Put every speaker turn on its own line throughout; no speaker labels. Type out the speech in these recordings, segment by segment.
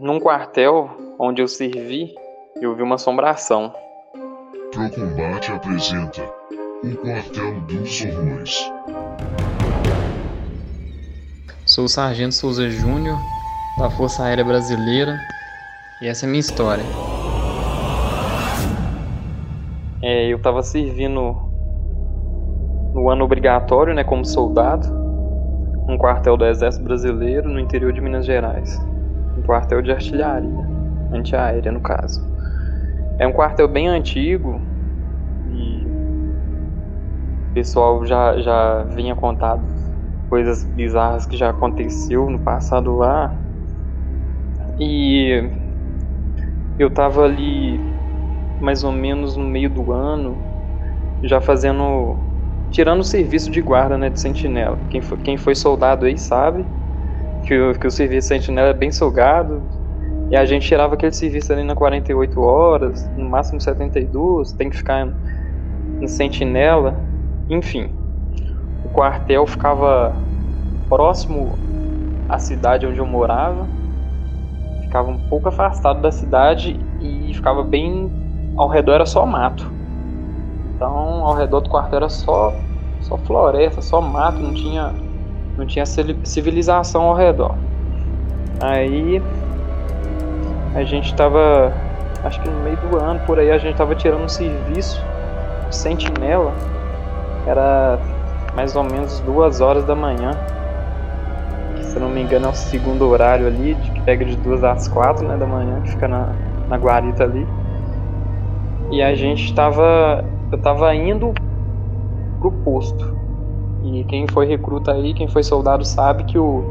num quartel onde eu servi, eu vi uma assombração.
Pro Combate apresenta O Quartel dos Horrores.
Sou o Sargento Souza Júnior, da Força Aérea Brasileira, e essa é a minha história.
É, eu estava servindo no ano obrigatório, né, como soldado, um quartel do Exército Brasileiro no interior de Minas Gerais. Um quartel de artilharia, antiaérea no caso. É um quartel bem antigo e o pessoal já, já vinha contado coisas bizarras que já aconteceu no passado lá. E eu tava ali mais ou menos no meio do ano, já fazendo tirando o serviço de guarda, né, de sentinela. Quem foi, quem foi soldado aí sabe que o, que o serviço sentinela é bem salgado. E a gente tirava aquele serviço ali na 48 horas, no máximo 72, tem que ficar em sentinela. Enfim, o quartel ficava próximo à cidade onde eu morava, ficava um pouco afastado da cidade e ficava bem ao redor era só mato. Então, ao redor do quartel era só só floresta, só mato, não tinha não tinha civilização ao redor. Aí a gente tava acho que no meio do ano por aí a gente tava tirando um serviço de sentinela. Era mais ou menos duas horas da manhã. Se não me engano é o segundo horário ali, que pega de duas às quatro né, da manhã, que fica na, na guarita ali. E a gente tava eu tava indo pro posto. E quem foi recruta aí, quem foi soldado sabe que o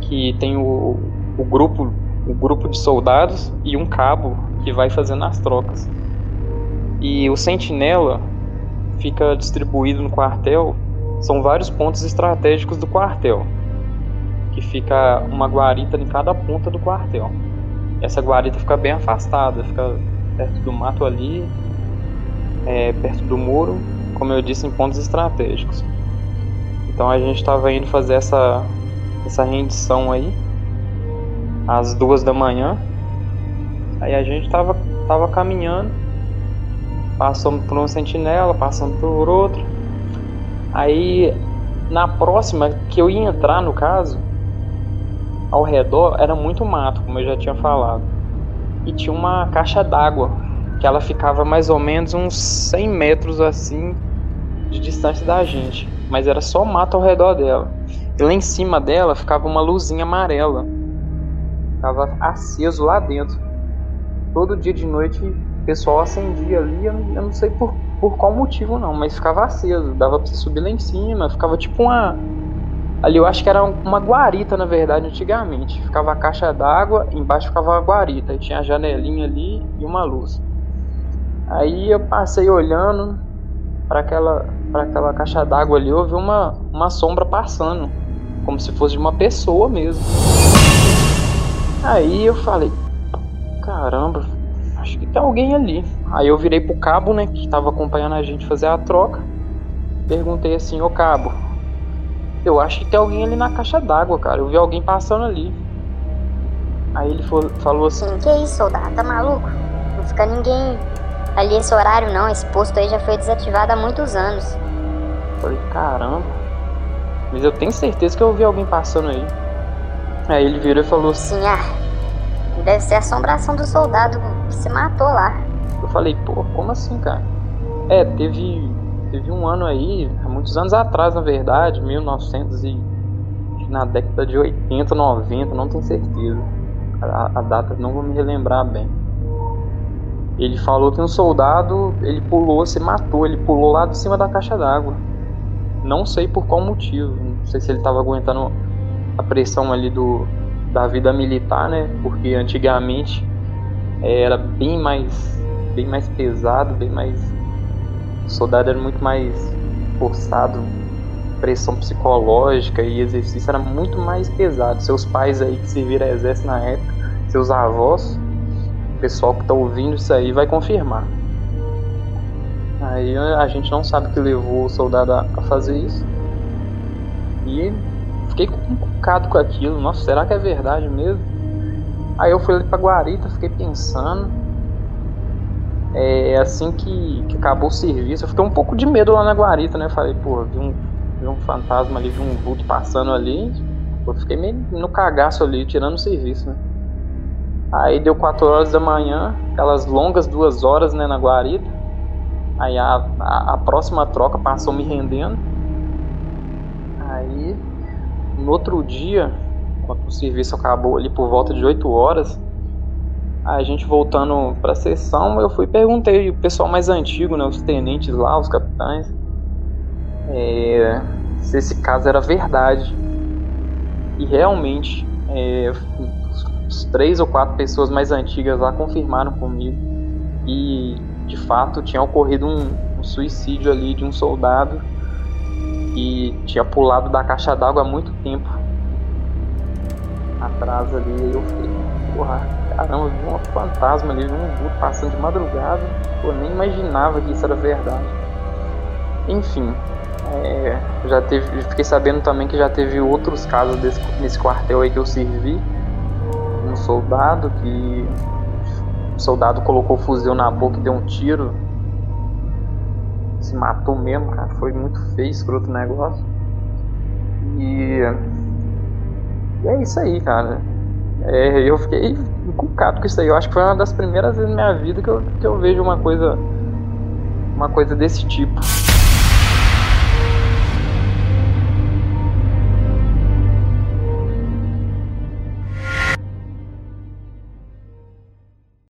que tem o, o grupo o grupo de soldados e um cabo que vai fazendo as trocas. E o sentinela fica distribuído no quartel, são vários pontos estratégicos do quartel, que fica uma guarita em cada ponta do quartel. Essa guarita fica bem afastada, fica perto do mato ali, é, perto do muro, como eu disse, em pontos estratégicos. Então a gente estava indo fazer essa, essa rendição aí, às duas da manhã. Aí a gente estava tava caminhando, passamos por uma sentinela, passando por outro. Aí na próxima que eu ia entrar no caso, ao redor era muito mato, como eu já tinha falado. E tinha uma caixa d'água que ela ficava mais ou menos uns 100 metros assim de distância da gente, mas era só mato ao redor dela. E lá em cima dela ficava uma luzinha amarela, ficava aceso lá dentro. Todo dia de noite o pessoal acendia ali, eu não, eu não sei por, por qual motivo não, mas ficava aceso, dava pra você subir lá em cima, ficava tipo uma. Ali eu acho que era uma guarita, na verdade, antigamente. Ficava a caixa d'água, embaixo ficava a guarita, e tinha a janelinha ali e uma luz. Aí eu passei olhando para aquela, para aquela caixa d'água ali, eu vi uma, uma sombra passando, como se fosse de uma pessoa mesmo. Aí eu falei, caramba, acho que tem alguém ali. Aí eu virei pro cabo, né, que estava acompanhando a gente fazer a troca. Perguntei assim, ô cabo, eu acho que tem alguém ali na caixa d'água, cara. Eu vi alguém passando ali. Aí ele falou assim:
Que isso, soldado? Tá maluco? Não fica ninguém Ali esse horário não, esse posto aí já foi desativado há muitos anos.
Falei, caramba. Mas eu tenho certeza que eu ouvi alguém passando aí. Aí ele virou e falou
assim: Ah, deve ser a assombração do soldado que se matou lá.
Eu falei, pô, como assim, cara? É, teve, teve um ano aí, há muitos anos atrás, na verdade, 1900 e na década de 80, 90, não tenho certeza. A, a data não vou me relembrar bem. Ele falou que um soldado, ele pulou, se matou, ele pulou lá de cima da caixa d'água. Não sei por qual motivo, não sei se ele estava aguentando a pressão ali do da vida militar, né? Porque antigamente era bem mais bem mais pesado, bem mais o soldado era muito mais forçado, pressão psicológica e exercício era muito mais pesado. Seus pais aí que serviram exército na época, seus avós, pessoal que está ouvindo isso aí vai confirmar. Aí a gente não sabe o que levou o soldado a, fazer isso. E fiquei encucado com aquilo. Nossa, será que é verdade mesmo? Aí eu fui ali pra Guarita, fiquei pensando. É, assim que, que acabou o serviço, eu fiquei um pouco de medo lá na Guarita, né? Falei, pô, vi um, vi um fantasma ali, vi um vulto passando ali. Eu fiquei meio no cagaço ali, tirando o serviço, né? Aí deu 4 horas da manhã, aquelas longas duas horas, né, na Guarita. Aí a, a, a próxima troca passou me rendendo. Aí, no outro dia, quando o serviço acabou ali por volta de 8 horas, a gente voltando para a sessão, eu fui perguntei o pessoal mais antigo, né, os tenentes lá, os capitães, é, se esse caso era verdade. E realmente, é, três ou quatro pessoas mais antigas lá confirmaram comigo e de fato tinha ocorrido um, um suicídio ali de um soldado que tinha pulado da caixa d'água há muito tempo atrás ali. Eu falei, porra, caramba, vi um fantasma ali, vi um vulto passando de madrugada. Eu nem imaginava que isso era verdade. Enfim, é, já teve, fiquei sabendo também que já teve outros casos desse, nesse quartel aí que eu servi. Soldado que. O soldado colocou o fuzil na boca e deu um tiro. Se matou mesmo, cara. Foi muito feio, escroto o negócio. E. E é isso aí, cara. É, eu fiquei encucado com isso aí. Eu acho que foi uma das primeiras vezes na minha vida que eu, que eu vejo uma coisa. Uma coisa desse tipo.